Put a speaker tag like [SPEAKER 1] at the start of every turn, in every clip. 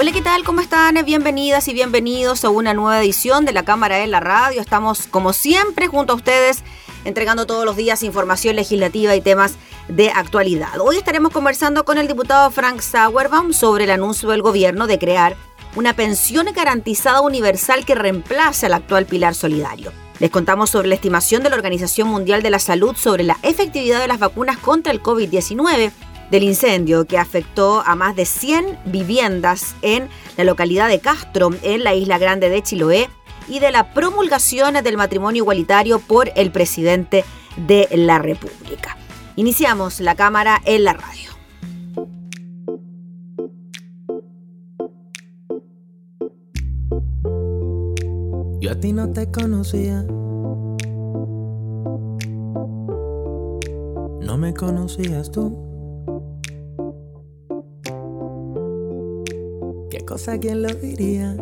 [SPEAKER 1] Hola, ¿qué tal? ¿Cómo están? Bienvenidas y bienvenidos a una nueva edición de la Cámara en la Radio. Estamos, como siempre, junto a ustedes, entregando todos los días información legislativa y temas de actualidad. Hoy estaremos conversando con el diputado Frank Sauerbaum sobre el anuncio del gobierno de crear una pensión garantizada universal que reemplace al actual pilar solidario. Les contamos sobre la estimación de la Organización Mundial de la Salud sobre la efectividad de las vacunas contra el COVID-19 del incendio que afectó a más de 100 viviendas en la localidad de Castro, en la isla grande de Chiloé, y de la promulgación del matrimonio igualitario por el presidente de la República. Iniciamos la cámara en la radio.
[SPEAKER 2] Yo a ti no te conocía. No me conocías tú. Cosa, ¿quién lo diría?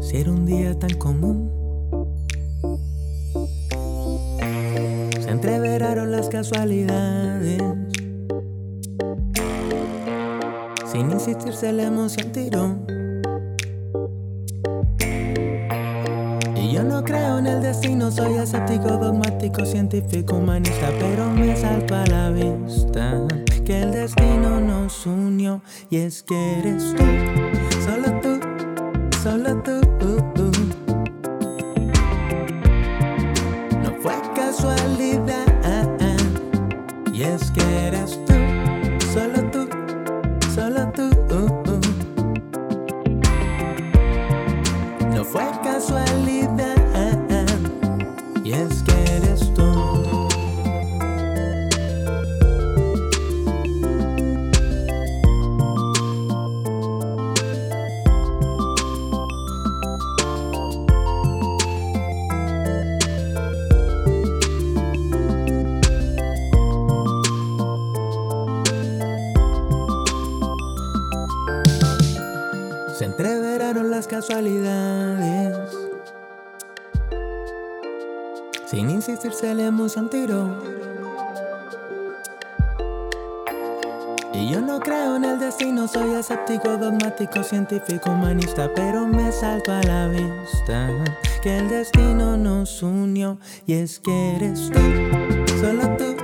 [SPEAKER 2] Si era un día tan común, se entreveraron las casualidades. Sin insistirse la emoción tiró. Y yo no creo en el destino, soy escéptico, dogmático, científico, humanista, pero me salta a la vista que el destino nos unió y es que eres tú, casualidades. Sin insistirse la emoción tiró. Y yo no creo en el destino, soy escéptico, dogmático, científico, humanista, pero me salto a la vista que el destino nos unió y es que eres tú, solo tú,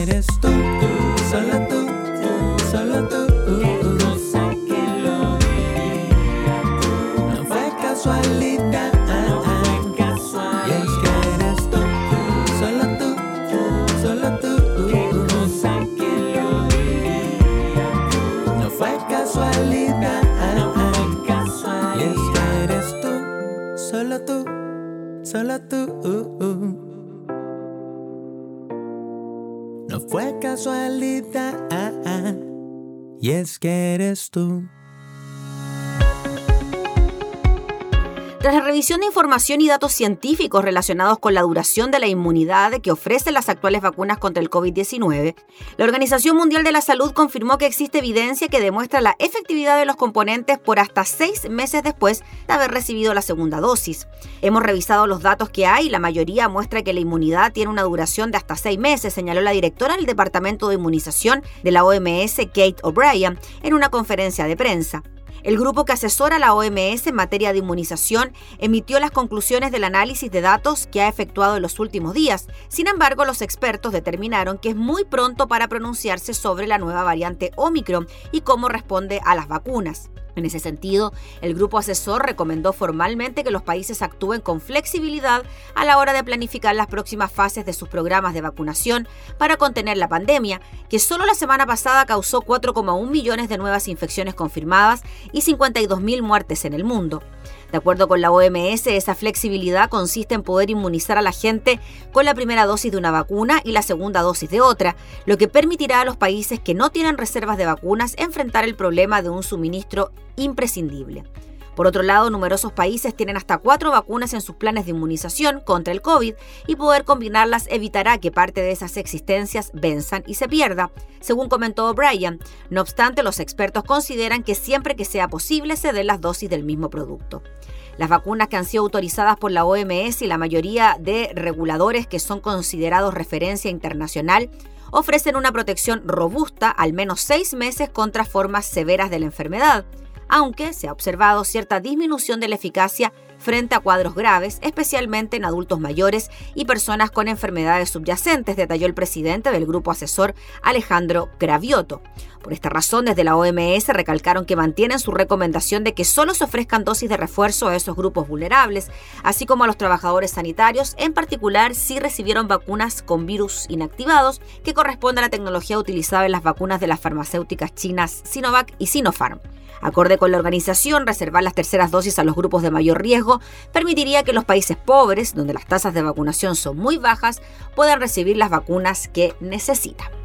[SPEAKER 2] eres tú, casualidad y es que eres tú.
[SPEAKER 1] Tras la revisión de información y datos científicos relacionados con la duración de la inmunidad que ofrecen las actuales vacunas contra el COVID-19, la Organización Mundial de la Salud confirmó que existe evidencia que demuestra la efectividad de los componentes por hasta seis meses después de haber recibido la segunda dosis. Hemos revisado los datos que hay y la mayoría muestra que la inmunidad tiene una duración de hasta seis meses, señaló la directora del Departamento de Inmunización de la OMS, Kate O'Brien, en una conferencia de prensa. El grupo que asesora la OMS en materia de inmunización emitió las conclusiones del análisis de datos que ha efectuado en los últimos días. Sin embargo, los expertos determinaron que es muy pronto para pronunciarse sobre la nueva variante Omicron y cómo responde a las vacunas. En ese sentido, el grupo asesor recomendó formalmente que los países actúen con flexibilidad a la hora de planificar las próximas fases de sus programas de vacunación para contener la pandemia, que solo la semana pasada causó 4,1 millones de nuevas infecciones confirmadas y 52.000 muertes en el mundo. De acuerdo con la OMS, esa flexibilidad consiste en poder inmunizar a la gente con la primera dosis de una vacuna y la segunda dosis de otra, lo que permitirá a los países que no tienen reservas de vacunas enfrentar el problema de un suministro imprescindible. Por otro lado, numerosos países tienen hasta cuatro vacunas en sus planes de inmunización contra el COVID y poder combinarlas evitará que parte de esas existencias venzan y se pierda, según comentó O'Brien. No obstante, los expertos consideran que siempre que sea posible se den las dosis del mismo producto. Las vacunas que han sido autorizadas por la OMS y la mayoría de reguladores que son considerados referencia internacional ofrecen una protección robusta al menos seis meses contra formas severas de la enfermedad aunque se ha observado cierta disminución de la eficacia frente a cuadros graves, especialmente en adultos mayores y personas con enfermedades subyacentes, detalló el presidente del grupo asesor Alejandro Gravioto. Por esta razón, desde la OMS recalcaron que mantienen su recomendación de que solo se ofrezcan dosis de refuerzo a esos grupos vulnerables, así como a los trabajadores sanitarios, en particular si recibieron vacunas con virus inactivados, que corresponde a la tecnología utilizada en las vacunas de las farmacéuticas chinas Sinovac y Sinopharm. Acorde con la organización, reservar las terceras dosis a los grupos de mayor riesgo permitiría que los países pobres, donde las tasas de vacunación son muy bajas, puedan recibir las vacunas que necesitan.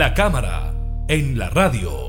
[SPEAKER 3] La cámara en la radio.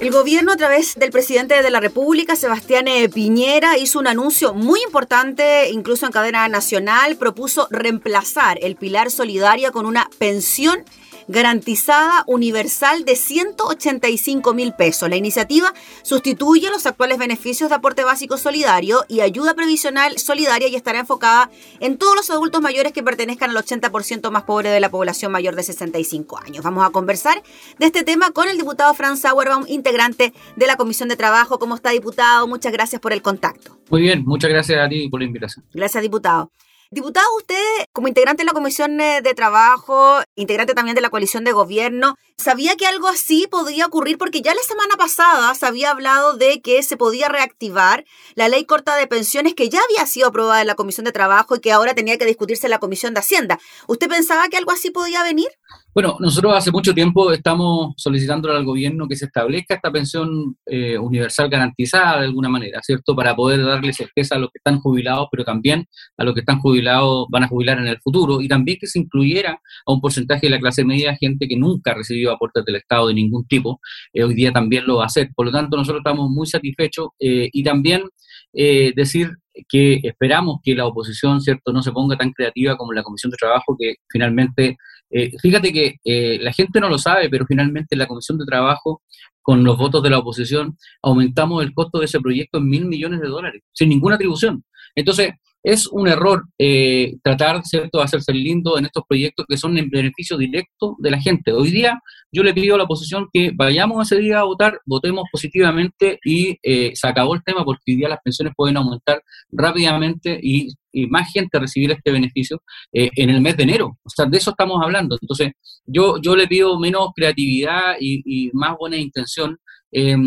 [SPEAKER 1] El gobierno a través del presidente de la República, Sebastián eh, Piñera, hizo un anuncio muy importante, incluso en cadena nacional, propuso reemplazar el pilar solidario con una pensión garantizada universal de 185 mil pesos. La iniciativa sustituye los actuales beneficios de aporte básico solidario y ayuda previsional solidaria y estará enfocada en todos los adultos mayores que pertenezcan al 80% más pobre de la población mayor de 65 años. Vamos a conversar de este tema con el diputado Franz Sauerbaum, integrante de la Comisión de Trabajo. ¿Cómo está, diputado? Muchas gracias por el contacto.
[SPEAKER 4] Muy bien, muchas gracias a ti por la invitación.
[SPEAKER 1] Gracias, diputado. Diputado, usted como integrante de la Comisión eh, de Trabajo, integrante también de la coalición de gobierno, ¿sabía que algo así podía ocurrir? Porque ya la semana pasada se había hablado de que se podía reactivar la ley corta de pensiones que ya había sido aprobada en la Comisión de Trabajo y que ahora tenía que discutirse en la Comisión de Hacienda. ¿Usted pensaba que algo así podía venir?
[SPEAKER 4] Bueno, nosotros hace mucho tiempo estamos solicitando al gobierno que se establezca esta pensión eh, universal garantizada de alguna manera, ¿cierto? Para poder darle certeza a los que están jubilados, pero también a los que están jubilados, van a jubilar en el futuro, y también que se incluyera a un porcentaje de la clase media, gente que nunca ha recibido aportes del Estado de ningún tipo, eh, hoy día también lo va a hacer. Por lo tanto, nosotros estamos muy satisfechos eh, y también decir que esperamos que la oposición, ¿cierto?, no se ponga tan creativa como la Comisión de Trabajo, que finalmente eh, fíjate que eh, la gente no lo sabe, pero finalmente la Comisión de Trabajo, con los votos de la oposición, aumentamos el costo de ese proyecto en mil millones de dólares, sin ninguna atribución. Entonces, es un error eh, tratar, ¿cierto?, de hacerse lindo en estos proyectos que son en beneficio directo de la gente. Hoy día yo le pido a la oposición que vayamos ese día a votar, votemos positivamente y eh, se acabó el tema porque hoy día las pensiones pueden aumentar rápidamente y, más gente recibir este beneficio eh, en el mes de enero. O sea, de eso estamos hablando. Entonces, yo, yo le pido menos creatividad y, más buena intención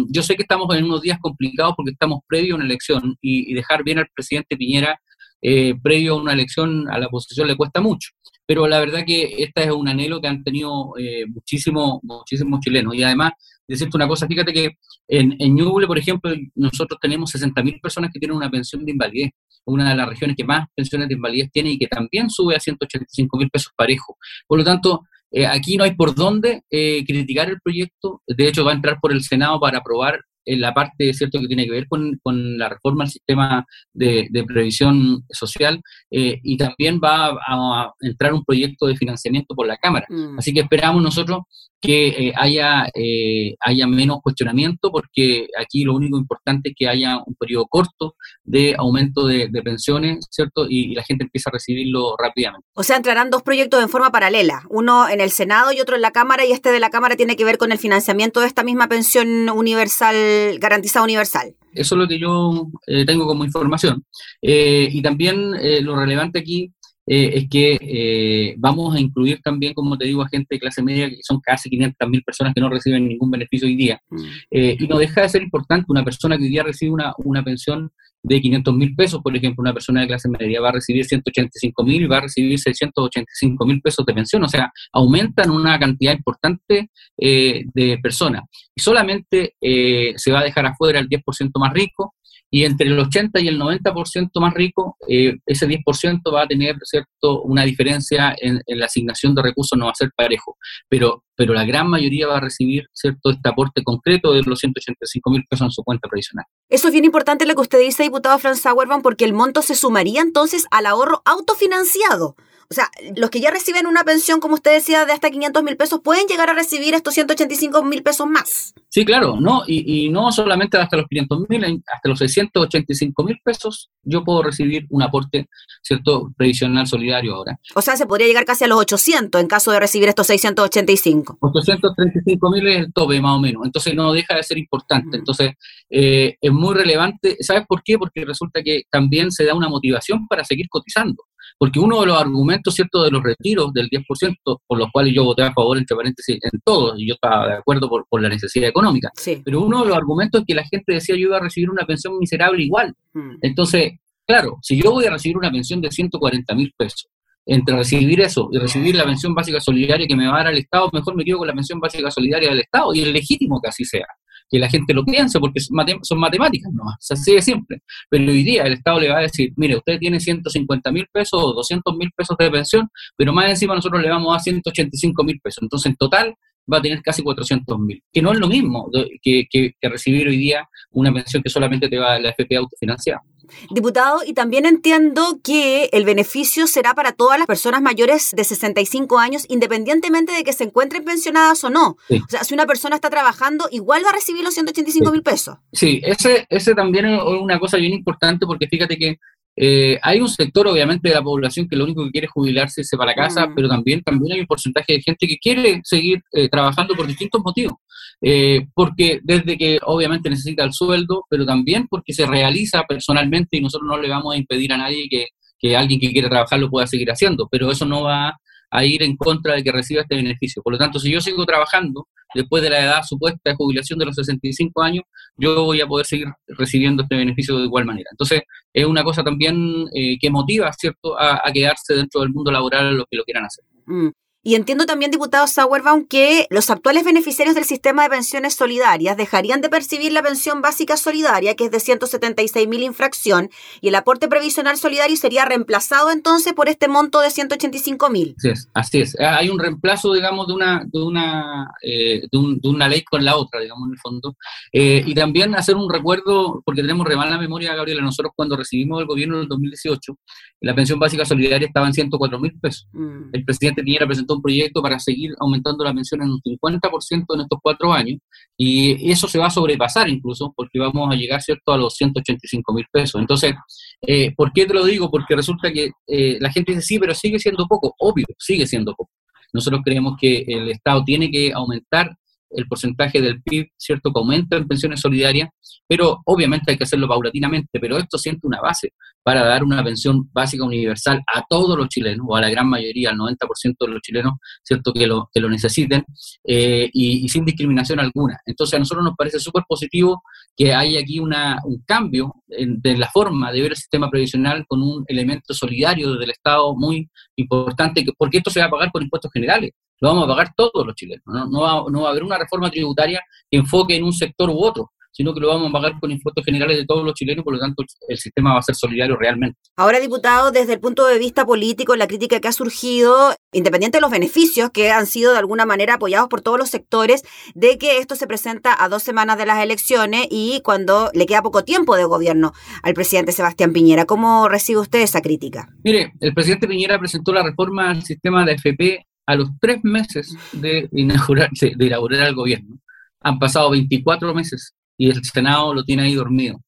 [SPEAKER 4] yo sé que estamos en unos días complicados porque estamos previo a una elección y, dejar bien al presidente Piñera eh, previo a una elección a la oposición le cuesta mucho. Pero la verdad que este es un anhelo que han tenido eh, muchísimos muchísimos chilenos. Y además, decirte una cosa, fíjate que en, en Ñuble, por ejemplo, nosotros tenemos 60.000 personas que tienen una pensión de invalidez, una de las regiones que más pensiones de invalidez tiene y que también sube a 185 mil pesos parejo. Por lo tanto, eh, aquí no hay por dónde eh, criticar el proyecto. De hecho, va a entrar por el Senado para aprobar en la parte cierto que tiene que ver con, con la reforma al sistema de, de previsión social eh, y también va a, entrar un proyecto de financiamiento por la Cámara. Mm. Así que esperamos nosotros que eh, haya, eh, haya menos cuestionamiento porque aquí lo único importante es que haya un periodo corto de aumento de, pensiones, ¿cierto? Y, la gente empieza a recibirlo rápidamente.
[SPEAKER 1] O sea, entrarán dos proyectos en forma paralela, uno en el Senado y otro en la Cámara y este de la Cámara tiene que ver con el financiamiento de esta misma pensión universal garantizada universal.
[SPEAKER 4] Eso es lo que yo eh, tengo como información. Y también lo relevante aquí es que vamos a incluir también, como te digo, a gente de clase media, que son casi 500 mil personas que no reciben ningún beneficio hoy día. Mm. y no deja de ser importante una persona que hoy día recibe una, una pensión de 500 mil pesos, por ejemplo, una persona de clase media va a recibir 185 mil y va a recibir 685 mil pesos de pensión, o sea, aumentan una cantidad importante eh, de personas. Y solamente eh, se va a dejar afuera el 10% más rico, y entre el 80 y el 90% más rico, eh, ese 10% va a tener cierto una diferencia en, la asignación de recursos, no va a ser parejo, pero, pero la gran mayoría va a recibir cierto este aporte concreto de los 185 mil pesos en su cuenta previsional.
[SPEAKER 1] Eso es bien importante lo que usted dice, diputado Franz Sauerbaum, porque el monto se sumaría entonces al ahorro autofinanciado. O sea, los que ya reciben una pensión, como usted decía, de hasta 500 mil pesos, pueden llegar a recibir estos 185 mil pesos más.
[SPEAKER 4] Sí, claro, no y, no solamente hasta los 500 mil, hasta los 685 mil pesos yo puedo recibir un aporte, ¿cierto?, previsional solidario ahora.
[SPEAKER 1] O sea, se podría llegar casi a los 800 en caso de recibir estos 685.
[SPEAKER 4] 835 mil es el tope, más o menos. Entonces, no deja de ser importante. Entonces, eh, es muy relevante. ¿Sabes por qué? Porque resulta que también se da una motivación para seguir cotizando. Porque uno de los argumentos, ¿cierto?, de los retiros del 10%, por los cuales yo voté a favor, entre paréntesis, en todos, y yo estaba de acuerdo por, por la necesidad económica. Pero uno de los argumentos es que la gente decía yo iba a recibir una pensión miserable igual. Mm. Entonces, claro, si yo voy a recibir una pensión de 140 mil pesos, entre recibir eso y recibir la pensión básica solidaria que me va a dar el Estado, mejor me quedo con la pensión básica solidaria del Estado, y es legítimo que así sea. Que la gente lo piense, porque son matemáticas, no, es así de simple. Pero hoy día el Estado le va a decir, mire, usted tiene 150 mil pesos o 200 mil pesos de pensión, pero más encima nosotros le vamos a 185 mil pesos. Entonces, en total, va a tener casi 400 mil, que no es lo mismo que, que, recibir hoy día una pensión que solamente te va a la FP autofinanciada.
[SPEAKER 1] Diputado, y también entiendo que el beneficio será para todas las personas mayores de 65 años, independientemente de que se encuentren pensionadas o no. O sea, si una persona está trabajando, igual va a recibir los 185 mil pesos.
[SPEAKER 4] Sí, ese, ese también es una cosa bien importante porque fíjate que eh, hay un sector, obviamente, de la población que lo único que quiere es jubilarse y irse para casa, mm. pero también, también hay un porcentaje de gente que quiere seguir eh, trabajando por distintos motivos. Eh, porque desde que obviamente necesita el sueldo, pero también porque se realiza personalmente y nosotros no le vamos a impedir a nadie que, que alguien que quiere trabajar lo pueda seguir haciendo, pero eso no va a ir en contra de que reciba este beneficio. Por lo tanto, si yo sigo trabajando después de la edad supuesta de jubilación de los 65 años, yo voy a poder seguir recibiendo este beneficio de igual manera. Entonces, es una cosa también eh, que motiva, ¿cierto?, a, quedarse dentro del mundo laboral los que lo quieran hacer.
[SPEAKER 1] Mm. Y entiendo también, diputado Sauerbaum, que los actuales beneficiarios del sistema de pensiones solidarias dejarían de percibir la pensión básica solidaria, que es de 176 mil infracción, y el aporte previsional solidario sería reemplazado entonces por este monto de 185 mil.
[SPEAKER 4] Así es, así es. Ah, hay un reemplazo, digamos, de una, de una, eh, de, una ley con la otra, digamos, en el fondo. Eh, y también hacer un recuerdo, porque tenemos re la memoria, Gabriela, nosotros cuando recibimos el gobierno en el 2018, la pensión básica solidaria estaba en 104 mil pesos. Mm. El presidente Piñera un proyecto para seguir aumentando la pensión en un 50% en estos cuatro años, y eso se va a sobrepasar incluso, porque vamos a llegar, ¿cierto?, a los 185 mil pesos. Entonces, eh, ¿por qué te lo digo? Porque resulta que eh, la gente dice, sí, pero sigue siendo poco. Obvio, sigue siendo poco. Nosotros creemos que el Estado tiene que aumentar el porcentaje del PIB, ¿cierto?, que aumenta en pensiones solidarias, pero obviamente hay que hacerlo paulatinamente, pero esto siente una base para dar una pensión básica universal a todos los chilenos, o a la gran mayoría, al 90% de los chilenos, ¿cierto?, que lo, que lo necesiten, eh, y, sin discriminación alguna. Entonces a nosotros nos parece súper positivo que haya aquí una, un cambio en, de la forma de ver el sistema previsional con un elemento solidario del Estado muy importante, porque esto se va a pagar con impuestos generales lo vamos a pagar todos los chilenos. ¿no? No, va, no va a haber una reforma tributaria que enfoque en un sector u otro sino que lo vamos a pagar con impuestos generales de todos los chilenos, por lo tanto el sistema va a ser solidario realmente.
[SPEAKER 1] Ahora, diputado, desde el punto de vista político, la crítica que ha surgido, independiente de los beneficios que han sido de alguna manera apoyados por todos los sectores, de que esto se presenta a dos semanas de las elecciones y cuando le queda poco tiempo de gobierno al presidente Sebastián Piñera. ¿Cómo recibe usted esa crítica?
[SPEAKER 4] Mire, el presidente Piñera presentó la reforma al sistema de FP a los tres meses de inaugurar, de inaugurar el gobierno. Han pasado 24 meses y el Senado lo tiene ahí dormido.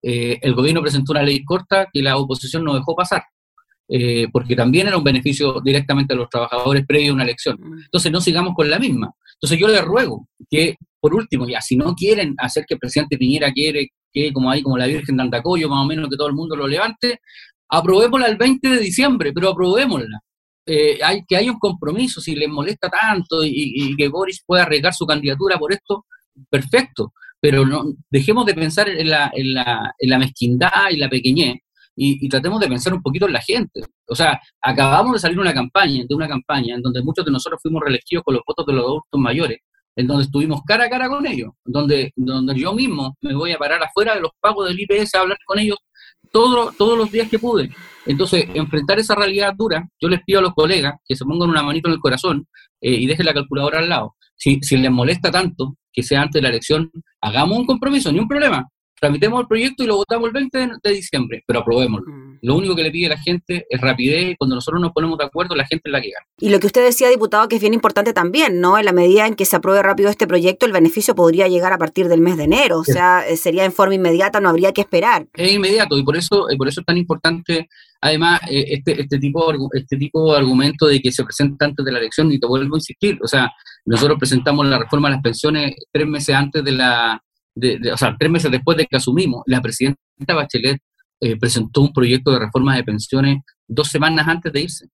[SPEAKER 4] Eh, el gobierno presentó una ley corta que la oposición no dejó pasar, eh, porque también era un beneficio directamente a los trabajadores previo a una elección. Entonces no sigamos con la misma. Entonces yo le ruego que, por último, ya si no quieren hacer que el presidente Piñera quiere que, como ahí, como la Virgen de Andacoyo, más o menos que todo el mundo lo levante, aprobémosla el 20 de diciembre, pero aprobémosla. Eh, hay, que haya un compromiso, si les molesta tanto y, que Boris pueda arriesgar su candidatura por esto, perfecto, pero no, dejemos de pensar en la, en la, en la mezquindad y la pequeñez y, tratemos de pensar un poquito en la gente. O sea, acabamos de salir una campaña, de una campaña en donde muchos de nosotros fuimos reelegidos con los votos de los adultos mayores, en donde estuvimos cara a cara con ellos, donde, donde yo mismo me voy a parar afuera de los pagos del IPS a hablar con ellos todos los días que pude. Entonces, enfrentar esa realidad dura, yo les pido a los colegas que se pongan una manito en el corazón eh, y dejen la calculadora al lado. Si, si les molesta tanto que sea antes de la elección, hagamos un compromiso, ni un problema tramitemos el proyecto y lo votamos el 20 de, diciembre, pero aprobémoslo. Mm. Lo único que le pide la gente es rapidez y cuando nosotros nos ponemos de acuerdo, la gente es la que gana.
[SPEAKER 1] Y lo que usted decía, diputado, que es bien importante también, ¿no? En la medida en que se apruebe rápido este proyecto, el beneficio podría llegar a partir del mes de enero, o sea, eh, sería en forma inmediata, no habría que esperar.
[SPEAKER 4] Es inmediato y por eso, por eso es tan importante además eh, este, este, tipo, este tipo de argumento de que se presenta antes de la elección, y te vuelvo a insistir, o sea, nosotros presentamos la reforma de las pensiones tres meses antes de la, o sea, tres meses después de que asumimos, la presidenta Bachelet eh, presentó un proyecto de reforma de pensiones dos semanas antes de irse.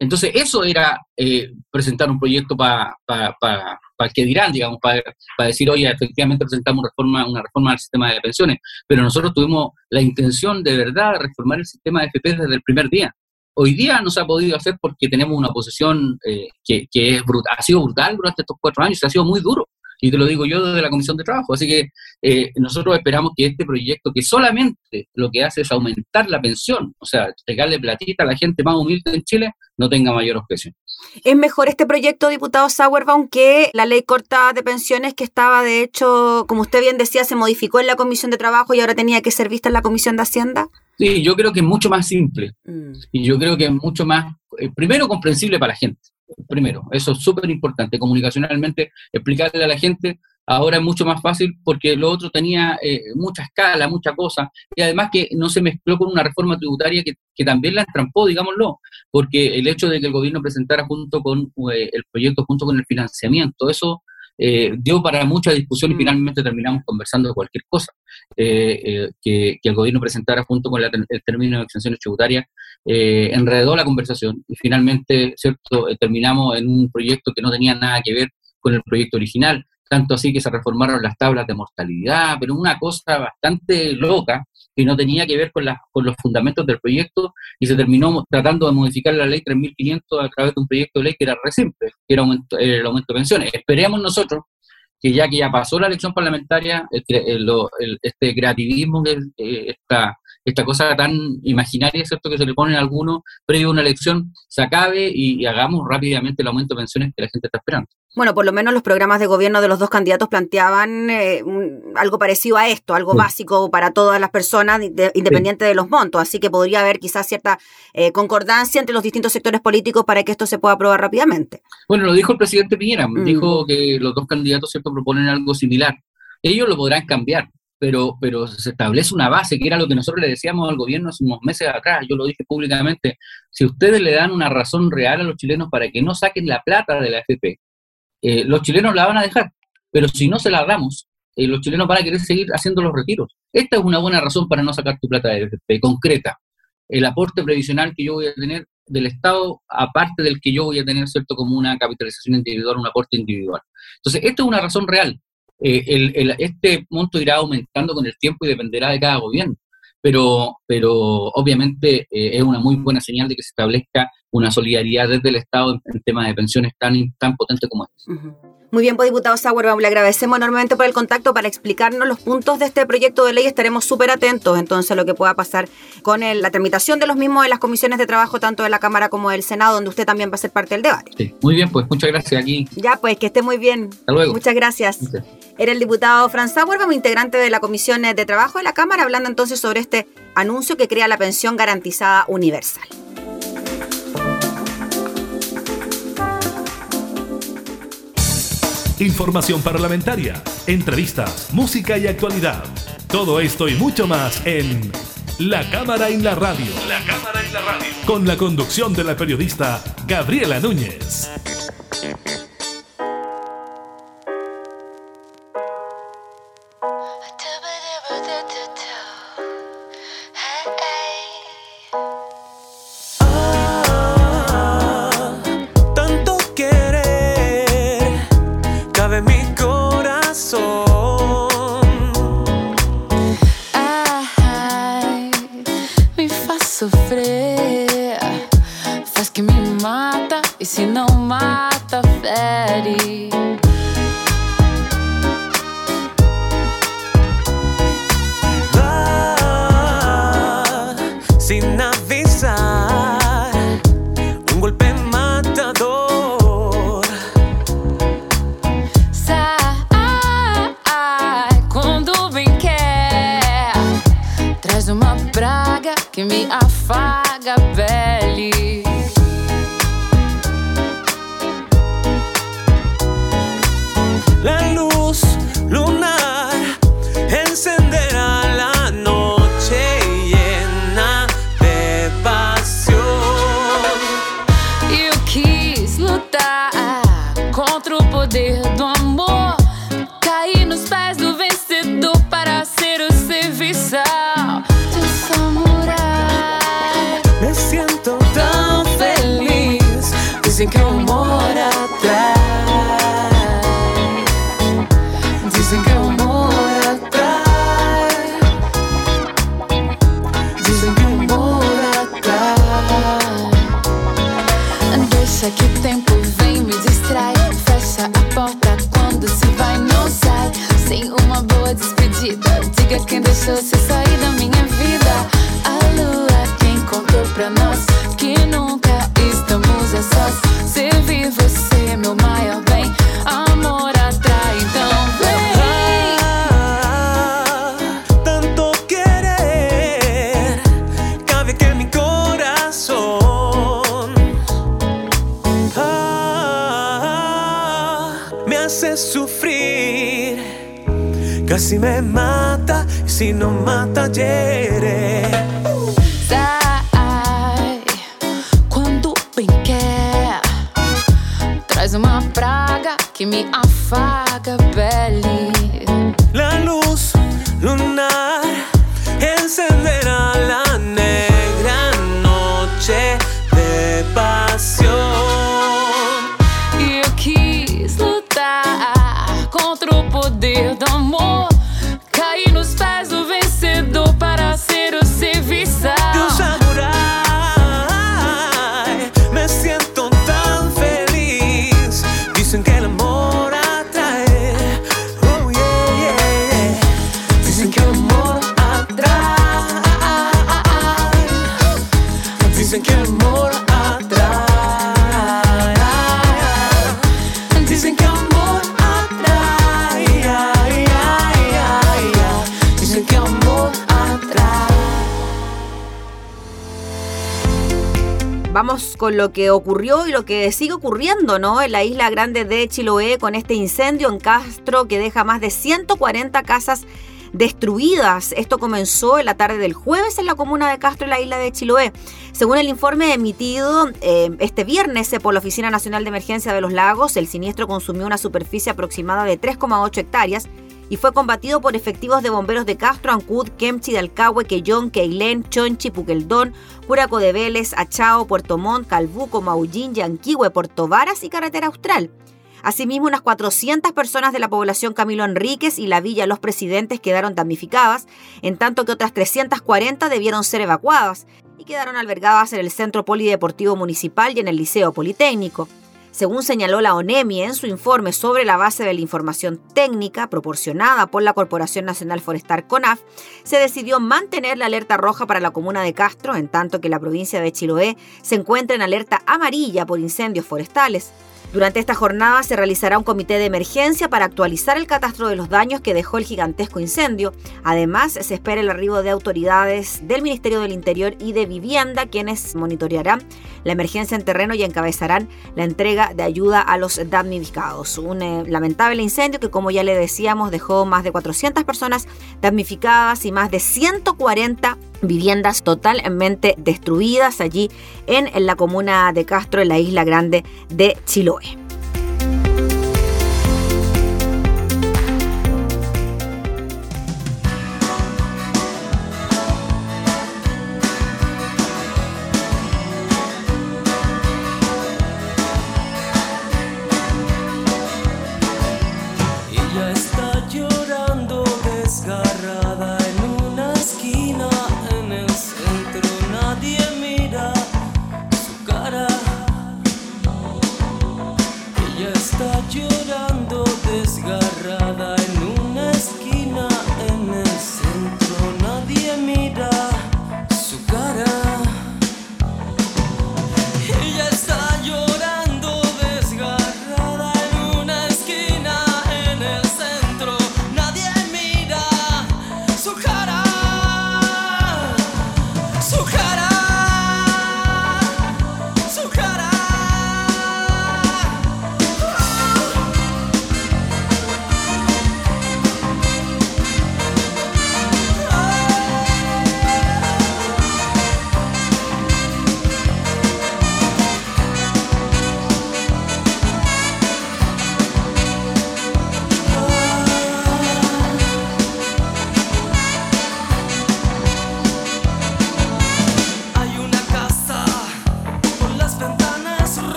[SPEAKER 4] Entonces, eso era eh, presentar un proyecto para pa, pa, que dirán, digamos, para decir, oye, efectivamente presentamos reforma, una reforma del sistema de pensiones, pero nosotros tuvimos la intención de verdad de reformar el sistema de FP desde el primer día. Hoy día no se ha podido hacer porque tenemos una oposición eh, que, que es brutal, ha sido brutal durante estos cuatro años, ha sido muy duro y te lo digo yo desde la Comisión de Trabajo. Así que eh, nosotros esperamos que este proyecto, que solamente lo que hace es aumentar la pensión, o sea, pegarle platita a la gente más humilde en Chile, no tenga mayor objeción.
[SPEAKER 1] ¿Es mejor este proyecto, diputado Sauerbaum, que la ley corta de pensiones que estaba, de hecho, como usted bien decía, se modificó en la Comisión de Trabajo y ahora tenía que ser vista en la Comisión de Hacienda?
[SPEAKER 4] Sí, yo creo que es mucho más simple mm. y yo creo que es mucho más, eh, primero, comprensible para la gente. Primero, eso es súper importante, comunicacionalmente, explicarle a la gente ahora es mucho más fácil porque lo otro tenía eh, mucha escala, mucha cosa, y además que no se mezcló con una reforma tributaria que, que, también la entrampó, digámoslo, porque el hecho de que el gobierno presentara junto con eh, el proyecto, junto con el financiamiento, eso eh, dio para mucha discusión y mm. finalmente terminamos conversando de cualquier cosa. que, que, el gobierno presentara junto con el término de exenciones tributarias enredó la conversación y finalmente, ¿cierto?, terminamos en un proyecto que no tenía nada que ver con el proyecto original tanto así que se reformaron las tablas de mortalidad, pero una cosa bastante loca que no tenía que ver con, con los fundamentos del proyecto y se terminó tratando de modificar la ley 3.500 a través de un proyecto de ley que era re simple, que era el aumento de pensiones. Esperemos nosotros que ya que ya pasó la elección parlamentaria, este creativismo, esta, esta cosa tan imaginaria, ¿cierto?, que se le pone a algunos previo a una elección, se acabe y hagamos rápidamente el aumento de pensiones que la gente está esperando.
[SPEAKER 1] Bueno, por lo menos los programas de gobierno de los dos candidatos planteaban eh, algo parecido a esto, algo básico para todas las personas, independiente de los montos. Así que podría haber quizás cierta eh, concordancia entre los distintos sectores políticos para que esto se pueda aprobar rápidamente.
[SPEAKER 4] Bueno, lo dijo el presidente Piñera, mm. dijo que los dos candidatos cierto proponen algo similar. Ellos lo podrán cambiar, pero, pero se establece una base, que era lo que nosotros le decíamos al gobierno hace unos meses atrás, yo lo dije públicamente, si ustedes le dan una razón real a los chilenos para que no saquen la plata de la FP, eh, los chilenos la van a dejar, pero si no se la damos, eh, los chilenos van a querer seguir haciendo los retiros. Esta es una buena razón para no sacar tu plata de FP, concreta. El aporte previsional que yo voy a tener del Estado, aparte del que yo voy a tener, ¿cierto?, como una capitalización individual, un aporte individual. Entonces, esta es una razón real. Eh, este monto irá aumentando con el tiempo y dependerá de cada gobierno pero, pero obviamente eh, es una muy buena señal de que se establezca una solidaridad desde el Estado en, temas de pensiones tan, tan potente como este.
[SPEAKER 1] Muy bien, pues diputado Sauer, le agradecemos enormemente por el contacto para explicarnos los puntos de este proyecto de ley. Estaremos súper atentos entonces a lo que pueda pasar con la tramitación de los mismos en las comisiones de trabajo, tanto de la Cámara como del Senado, donde usted también va a ser parte del debate.
[SPEAKER 4] Sí, muy bien, pues muchas gracias aquí.
[SPEAKER 1] Ya, pues que esté muy bien.
[SPEAKER 4] Hasta luego.
[SPEAKER 1] Muchas gracias. Era el diputado Franz Sauer, integrante de la Comisión de Trabajo de la Cámara, hablando entonces sobre este anuncio que crea la pensión garantizada universal.
[SPEAKER 3] Información parlamentaria, entrevistas, música y actualidad. Todo esto y mucho más en La Cámara en la Radio. La Cámara en la Radio. Con la conducción de la periodista Gabriela Núñez.
[SPEAKER 1] Con lo que ocurrió y lo que sigue ocurriendo, ¿no? En la isla grande de Chiloé con este incendio en Castro que deja más de 140 casas destruidas. Esto comenzó en la tarde del jueves en la comuna de Castro, en la isla de Chiloé. Según el informe emitido eh, este viernes eh, por la Oficina Nacional de Emergencia de los Lagos, el siniestro consumió una superficie aproximada de 3,8 hectáreas y fue combatido por efectivos de bomberos de Castro, Ancud, Kemchi, Dalcahue, Quellón, Queilén, Chonchi, Puqueldón, Curaco de Vélez, Achao, Puerto Montt, Calbuco, Maullín, Yanquihue, Puerto Varas y Carretera Austral. Asimismo, unas 400 personas de la población Camilo Enríquez y la Villa Los Presidentes quedaron damnificadas, en tanto que otras 340 debieron ser evacuadas y quedaron albergadas en el Centro Polideportivo Municipal y en el Liceo Politécnico. Según señaló la ONEMI en su informe sobre la base de la información técnica proporcionada por la Corporación Nacional Forestal CONAF, se decidió mantener la alerta roja para la comuna de Castro, en tanto que la provincia de Chiloé se encuentra en alerta amarilla por incendios forestales. Durante esta jornada se realizará un comité de emergencia para actualizar el catastro de los daños que dejó el gigantesco incendio. Además, se espera el arribo de autoridades del Ministerio del Interior y de Vivienda, quienes monitorearán la emergencia en terreno y encabezarán la entrega de ayuda a los damnificados. Un eh, lamentable incendio que, como ya le decíamos, dejó más de 400 personas damnificadas y más de 140 viviendas totalmente destruidas allí en, la comuna de Castro, en la isla grande de Chiloé.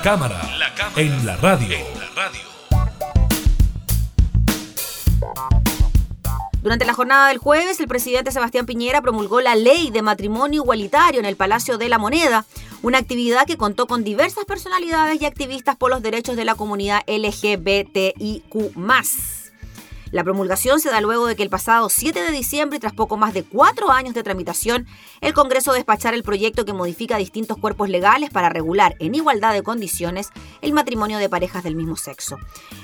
[SPEAKER 3] La cámara, en la radio.
[SPEAKER 1] Durante la jornada del jueves, el presidente Sebastián Piñera promulgó la ley de matrimonio igualitario en el Palacio de la Moneda, una actividad que contó con diversas personalidades y activistas por los derechos de la comunidad LGBTIQ. La promulgación se da luego de que el pasado 7 de diciembre, tras poco más de cuatro años de tramitación, el Congreso despachara el proyecto que modifica distintos cuerpos legales para regular en igualdad de condiciones el matrimonio de parejas del mismo sexo.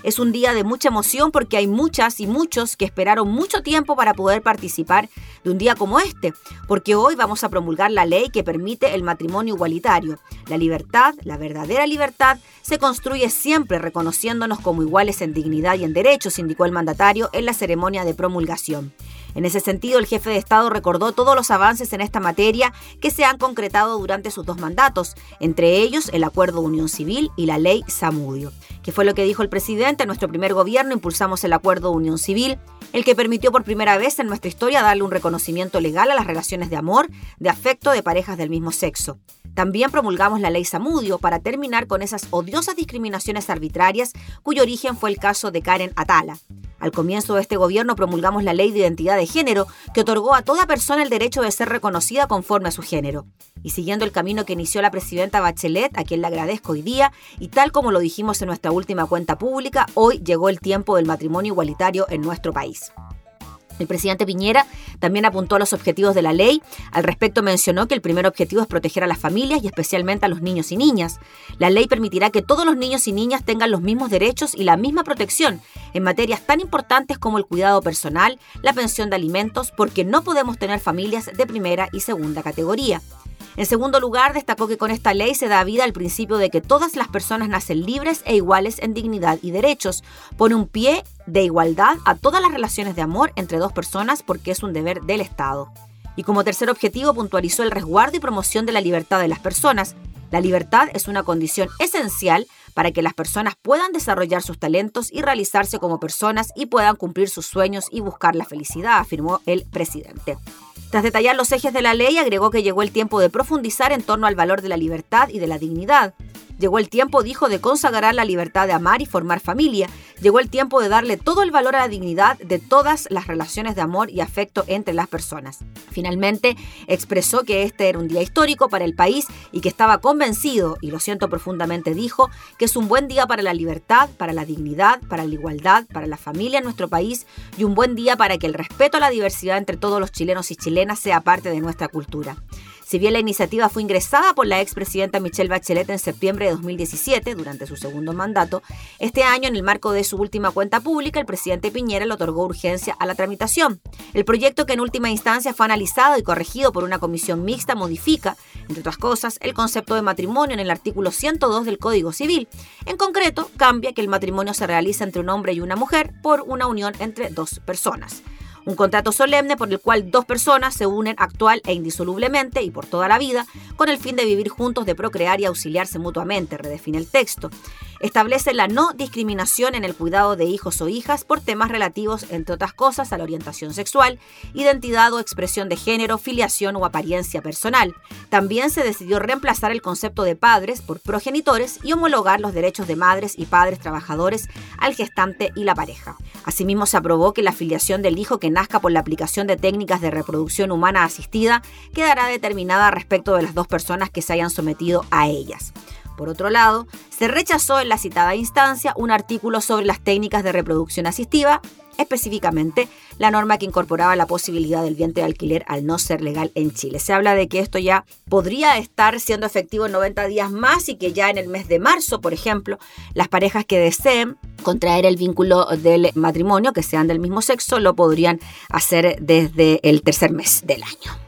[SPEAKER 1] Es un día de mucha emoción porque hay muchas y muchos que esperaron mucho tiempo para poder participar de un día como este, porque hoy vamos a promulgar la ley que permite el matrimonio igualitario. La libertad, la verdadera libertad, se construye siempre reconociéndonos como iguales en dignidad y en derechos, indicó el mandatario en la ceremonia de promulgación. En ese sentido, el jefe de Estado recordó todos los avances en esta materia que se han concretado durante sus dos mandatos, entre ellos el Acuerdo de Unión Civil y la Ley Samudio. Que fue lo que dijo el presidente, en nuestro primer gobierno impulsamos el Acuerdo de Unión Civil, el que permitió por primera vez en nuestra historia darle un reconocimiento legal a las relaciones de amor, de afecto de parejas del mismo sexo. También promulgamos la ley Samudio para terminar con esas odiosas discriminaciones arbitrarias cuyo origen fue el caso de Karen Atala. Al comienzo de este gobierno promulgamos la ley de identidad de género que otorgó a toda persona el derecho de ser reconocida conforme a su género. Y siguiendo el camino que inició la presidenta Bachelet, a quien le agradezco hoy día, y tal como lo dijimos en nuestra última cuenta pública, hoy llegó el tiempo del matrimonio igualitario en nuestro país. El presidente Piñera también apuntó a los objetivos de la ley. Al respecto mencionó que el primer objetivo es proteger a las familias y especialmente a los niños y niñas. La ley permitirá que todos los niños y niñas tengan los mismos derechos y la misma protección en materias tan importantes como el cuidado personal, la pensión de alimentos, porque no podemos tener familias de primera y segunda categoría. En segundo lugar, destacó que con esta ley se da vida al principio de que todas las personas nacen libres e iguales en dignidad y derechos. Pone un pie de igualdad a todas las relaciones de amor entre dos personas porque es un deber del Estado. Y como tercer objetivo puntualizó el resguardo y promoción de la libertad de las personas. La libertad es una condición esencial para que las personas puedan desarrollar sus talentos y realizarse como personas y puedan cumplir sus sueños y buscar la felicidad, afirmó el presidente. Tras detallar los ejes de la ley, agregó que llegó el tiempo de profundizar en torno al valor de la libertad y de la dignidad. Llegó el tiempo, dijo, de consagrar la libertad de amar y formar familia. Llegó el tiempo de darle todo el valor a la dignidad de todas las relaciones de amor y afecto entre las personas. Finalmente, expresó que este era un día histórico para el país y que estaba convencido, y lo siento profundamente, dijo, que es un buen día para la libertad, para la dignidad, para la igualdad, para la familia en nuestro país y un buen día para que el respeto a la diversidad entre todos los chilenos y chilenas sea parte de nuestra cultura. Si bien la iniciativa fue ingresada por la expresidenta Michelle Bachelet en septiembre de 2017, durante su segundo mandato, este año, en el marco de su última cuenta pública, el presidente Piñera le otorgó urgencia a la tramitación. El proyecto, que en última instancia fue analizado y corregido por una comisión mixta, modifica, entre otras cosas, el concepto de matrimonio en el artículo 102 del Código Civil. En concreto, cambia que el matrimonio se realiza entre un hombre y una mujer por una unión entre dos personas un contrato solemne por el cual dos personas se unen actual e indisolublemente y por toda la vida con el fin de vivir juntos, de procrear y auxiliarse mutuamente, redefine el texto. Establece la no discriminación en el cuidado de hijos o hijas por temas relativos, entre otras cosas, a la orientación sexual, identidad o expresión de género, filiación o apariencia personal. También se decidió reemplazar el concepto de padres por progenitores y homologar los derechos de madres y padres trabajadores al gestante y la pareja. Asimismo, se aprobó que la filiación del hijo que nazca por la aplicación de técnicas de reproducción humana asistida quedará determinada respecto de las dos personas que se hayan sometido a ellas. Por otro lado, se rechazó en la citada instancia un artículo sobre las técnicas de reproducción asistiva, específicamente la norma que incorporaba la posibilidad del vientre de alquiler al no ser legal en Chile. Se habla de que esto ya podría estar siendo efectivo en 90 días más y que ya en el mes de marzo, por ejemplo, las parejas que deseen contraer el vínculo del matrimonio, que sean del mismo sexo, lo podrían hacer desde el tercer mes del año.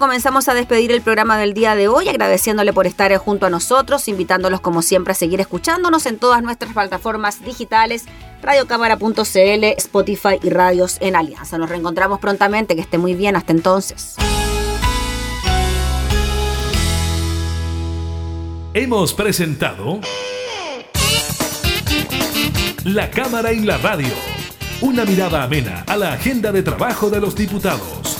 [SPEAKER 1] Comenzamos a despedir el programa del día de hoy, agradeciéndole por estar junto a nosotros, invitándolos como siempre a seguir escuchándonos en todas nuestras plataformas digitales, radiocámara.cl, Spotify y Radios en Alianza. Nos reencontramos prontamente, que esté muy bien, hasta entonces.
[SPEAKER 3] Hemos presentado La Cámara y la Radio, una mirada amena a la agenda de trabajo de los diputados.